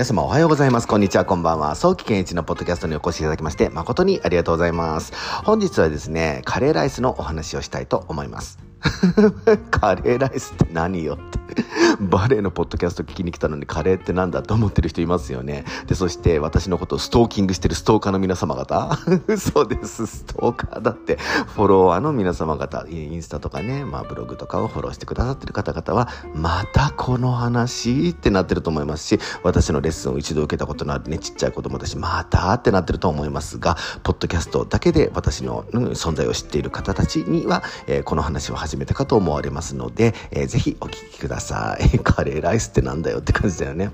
皆様おはようございます。こんにちは、こんばんは。早期健一のポッドキャストにお越しいただきまして、誠にありがとうございます。本日はですね、カレーライスのお話をしたいと思います。カレーライスって何よって。バレエのポッドキャスト聞きに来たのにカレーって何だと思ってる人いますよね。で、そして私のことをストーキングしてるストーカーの皆様方。そうです。ストーカーだって、フォロワーの皆様方、インスタとかね、まあブログとかをフォローしてくださってる方々は、またこの話ってなってると思いますし、私のレッスンを一度受けたことのあるね、ちっちゃい子供たち、またってなってると思いますが、ポッドキャストだけで私の、うん、存在を知っている方たちには、えー、この話を始め始めたかと思われますので、えー、ぜひお聞きください。カレーライスってなんだよって感じだよね。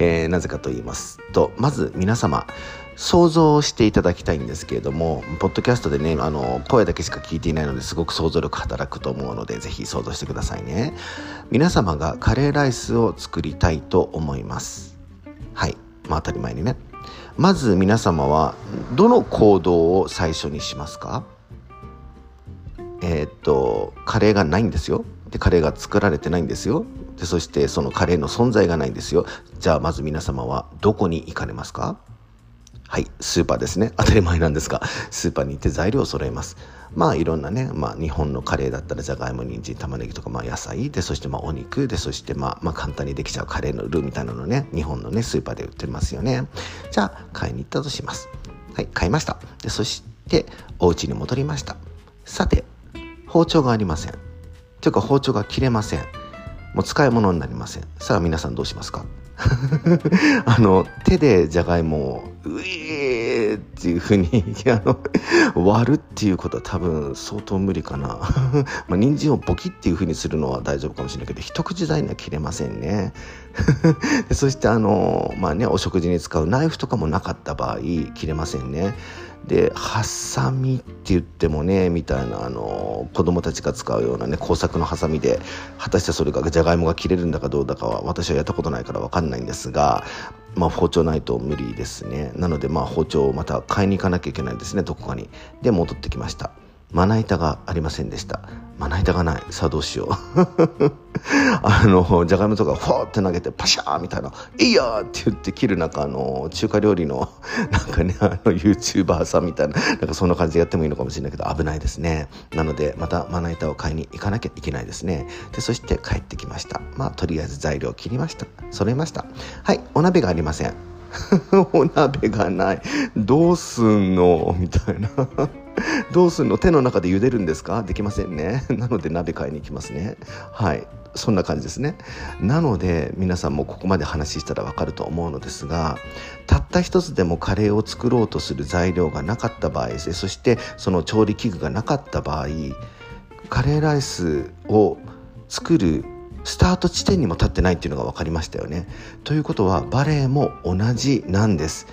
えー、なぜかと言いますと、まず皆様、想像していただきたいんですけれども、ポッドキャストでね、あの、声だけしか聞いていないのですごく想像力働くと思うので、ぜひ想像してくださいね。皆様がカレーライスを作りたいと思います。はい。まあ当たり前にね。まず皆様は、どの行動を最初にしますか？えー、っと、カレーがないんですよ。で、カレーが作られてないんですよ。で、そしてそのカレーの存在がないんですよ。じゃあまず皆様はどこに行かれますか？はい、スーパーですね。当たり前なんですが、スーパーに行って材料を揃えます。まあいろんなね、まあ日本のカレーだったらじゃがいも、人参、玉ねぎとかまあ野菜で、そしてまあお肉で、そしてまあまあ簡単にできちゃうカレーのルーみたいなのね、日本のね、スーパーで売ってますよね。じゃあ買いに行ったとします。はい、買いました。で、そしてお家に戻りました。さて、包丁がありません。というか包丁が切れません。もう使い物になりません。さあ皆さんどうしますか？あの、手でじゃがいもを、ういっていうふうに あの、割るっていうことは多分相当無理かな。まあ、人参をボキっていうふうにするのは大丈夫かもしれないけど、一口大には切れませんね。そしてあの、まあね、お食事に使うナイフとかもなかった場合、切れませんね。でハサミって言ってもねみたいなあの子供たちが使うようなね工作のハサミで果たしてそれがじゃがいもが切れるんだかどうだかは私はやったことないから分かんないんですが、まあ、包丁ないと無理ですね。なのでまあ包丁をまた買いに行かなきゃいけないですね。どこかに。で戻ってきました。まな板がありませんでした。まな板がない。さあどうしよう。あのじゃがいもとかフォーって投げてパシャーみたいな「いいよ!」って言って切るなんかあの中華料理のなんかねあの YouTuber さんみたいななんかそんな感じでやってもいいのかもしれないけど危ないですね。なのでまたまな板を買いに行かなきゃいけないですね。でそして帰ってきました。まあとりあえず材料切りました。揃えました。はいお鍋がありません。お鍋がない。どうすんの？みたいな。どうすんの？手の中で茹でるんですか？できませんね。なので鍋買いに行きますね。はい。そんな感じですね。なので皆さんもここまで話したらわかると思うのですが、たった一つでもカレーを作ろうとする材料がなかった場合で、そしてその調理器具がなかった場合、カレーライスを作るスタート地点にも立ってないっていうのが分かりましたよね。ということはバレエも同じなんです。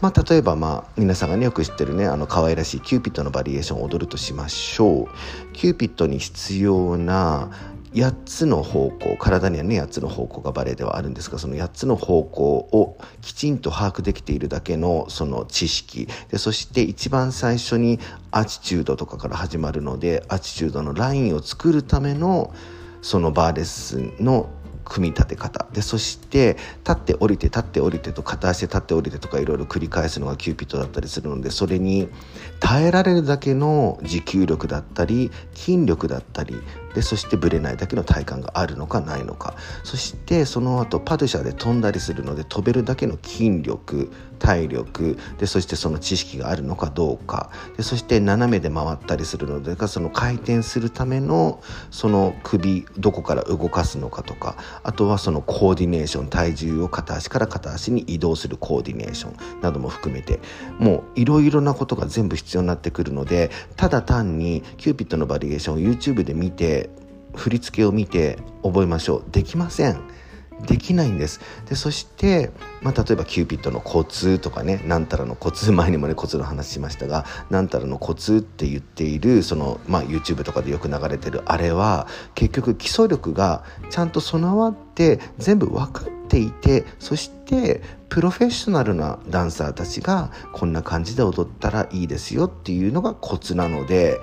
まあ、例えば、まあ、皆さんがねよく知ってるねあの可愛らしいキューピッドのバリエーションを踊るとしましょう。キューピッドに必要な8つの方向体にはね8つの方向がバレエではあるんですがその8つの方向をきちんと把握できているだけのその知識でそして一番最初にアチチュードとかから始まるのでアチチュードのラインを作るためのそのバーレッスンの組み立て方。でそして立って降りて立って降りてと片足で立って降りてとかいろいろ繰り返すのがキューピッドだったりするのでそれに耐えられるだけの持久力だったり筋力だったりでそしてぶれないだけの体幹があるのかないのか。そしてその後パドゥシャで飛んだりするので飛べるだけの筋力体力でそしてその知識があるのかどうか。でそして斜めで回ったりするのでその回転するためのその首どこから動かすのかとかあとはそのコーディネーション体重を片足から片足に移動するコーディネーションなども含めてもういろいろなことが全部必要になってくるのでただ単にキューピッドのバリエーションを YouTube で見て振り付けを見て覚えましょう。できません。できないんです。でそして、まあ、例えばキューピッドのコツとかねなんたらのコツ前にもねコツの話しましたがなんたらのコツって言っているその、まあ、YouTube とかでよく流れてるあれは結局基礎力がちゃんと備わって全部分かっていてそしてプロフェッショナルなダンサーたちがこんな感じで踊ったらいいですよっていうのがコツなので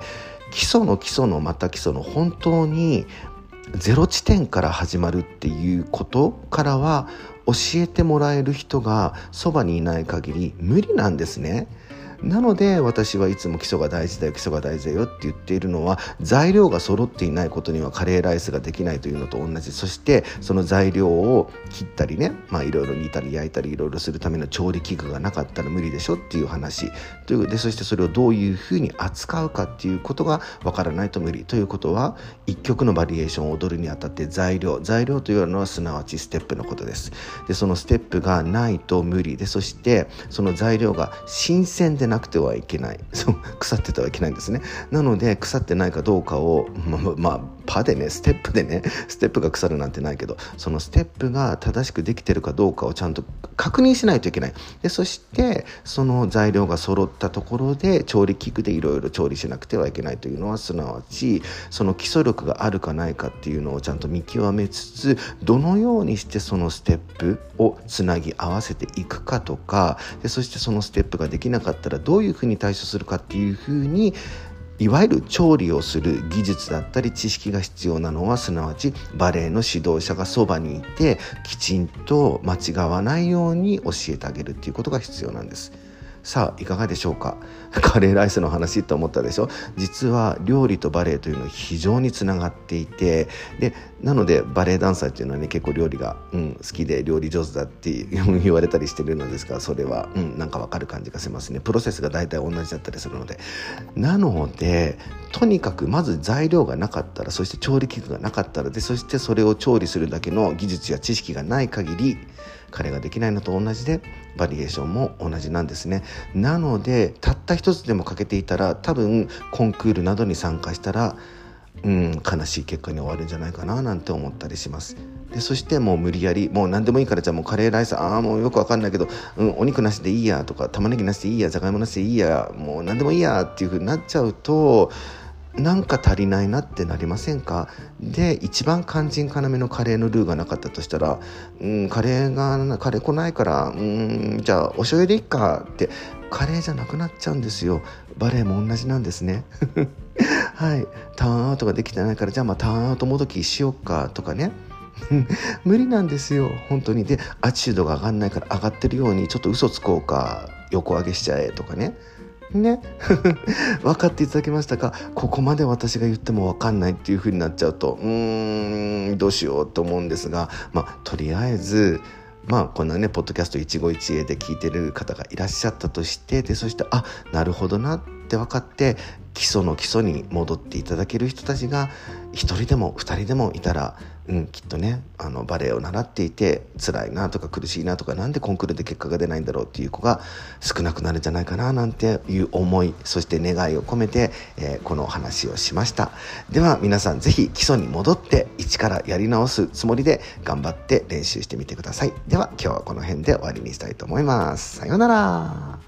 基礎の基礎のまた基礎の本当にゼロ地点から始まるっていうことからは教えてもらえる人がそばにいない限り無理なんですね。なので私はいつも基礎が大事だよ基礎が大事だよって言っているのは材料が揃っていないことにはカレーライスができないというのと同じ。そしてその材料を切ったりねまあいろいろ煮たり焼いたりいろいろするための調理器具がなかったら無理でしょっていう話。というでそしてそれをどういうふうに扱うかっていうことがわからないと無理。ということは一曲のバリエーションを踊るにあたって材料材料というのはすなわちステップのことです。でそのステップがないと無理。でそしてその材料が新鮮でなくてはいけない。そう腐っててはいけないんですね。なので腐ってないかどうかをままあパでねステップでねステップが腐るなんてないけどそのステップが正しくできてるかどうかをちゃんと確認しないといけない。でそしてその材料が揃ったところで調理器具でいろいろ調理しなくてはいけないというのはすなわちその基礎力があるかないかっていうのをちゃんと見極めつつどのようにしてそのステップをつなぎ合わせていくかとかでそしてそのステップができなかったらどういうふうに対処するかっていうふうにいわゆる調理をする技術だったり知識が必要なのはすなわちバレエの指導者がそばにいてきちんと間違わないように教えてあげるっていうことが必要なんです。さあいかがでしょうか？カレーライスの話と思ったでしょ？実は料理とバレエというのは非常につながっていてでなのでバレエダンサーっていうのはね結構料理が、うん、好きで料理上手だって 言われたりしてるのですがそれは、うん、なんかわかる感じがしますね。プロセスが大体同じだったりするので。なのでとにかくまず材料がなかったらそして調理器具がなかったらでそしてそれを調理するだけの技術や知識がない限り彼ができないのと同じでバリエーションも同じなんですね。なのでたった一つでも欠けていたら多分コンクールなどに参加したらうん悲しい結果に終わるんじゃないかななんて思ったりします。でそしてもう無理やりもう何でもいいからじゃあもうカレーライスああもうよくわかんないけど、うん、お肉なしでいいやとか玉ねぎなしでいいやじゃがいもなしでいいやもう何でもいいやっていう風になっちゃうとなんか足りないなってなりませんか？で一番肝心要のカレーのルーがなかったとしたら、うん、カレーがカレー来ないからうんじゃあお醤油でいっかってカレーじゃなくなっちゃうんですよ。バレエも同じなんですね。はい。ターンアウトができてないからじゃあまあターンアウトもどきしよっかとかね。無理なんですよ。本当に。でアチュードが上がんないから上がってるようにちょっと嘘つこうか横上げしちゃえとかね。ね。分かっていただけましたか？ここまで私が言っても分かんないっていう風になっちゃうと。うーんどうしようと思うんですが。まあとりあえずまあこんなねポッドキャスト一期一会で聞いてる方がいらっしゃったとしてでそしてあなるほどなって分かって基礎の基礎に戻っていただける人たちが1人でも2人でもいたら、うん、きっとねあのバレエを習っていて辛いなとか苦しいなとか何でコンクールで結果が出ないんだろうっていう子が少なくなるんじゃないかななんていう思いそして願いを込めて、えー、この話をしました。では皆さん是非基礎に戻って一からやり直すつもりで頑張って練習してみてください。では今日はこの辺で終わりにしたいと思います。さようなら。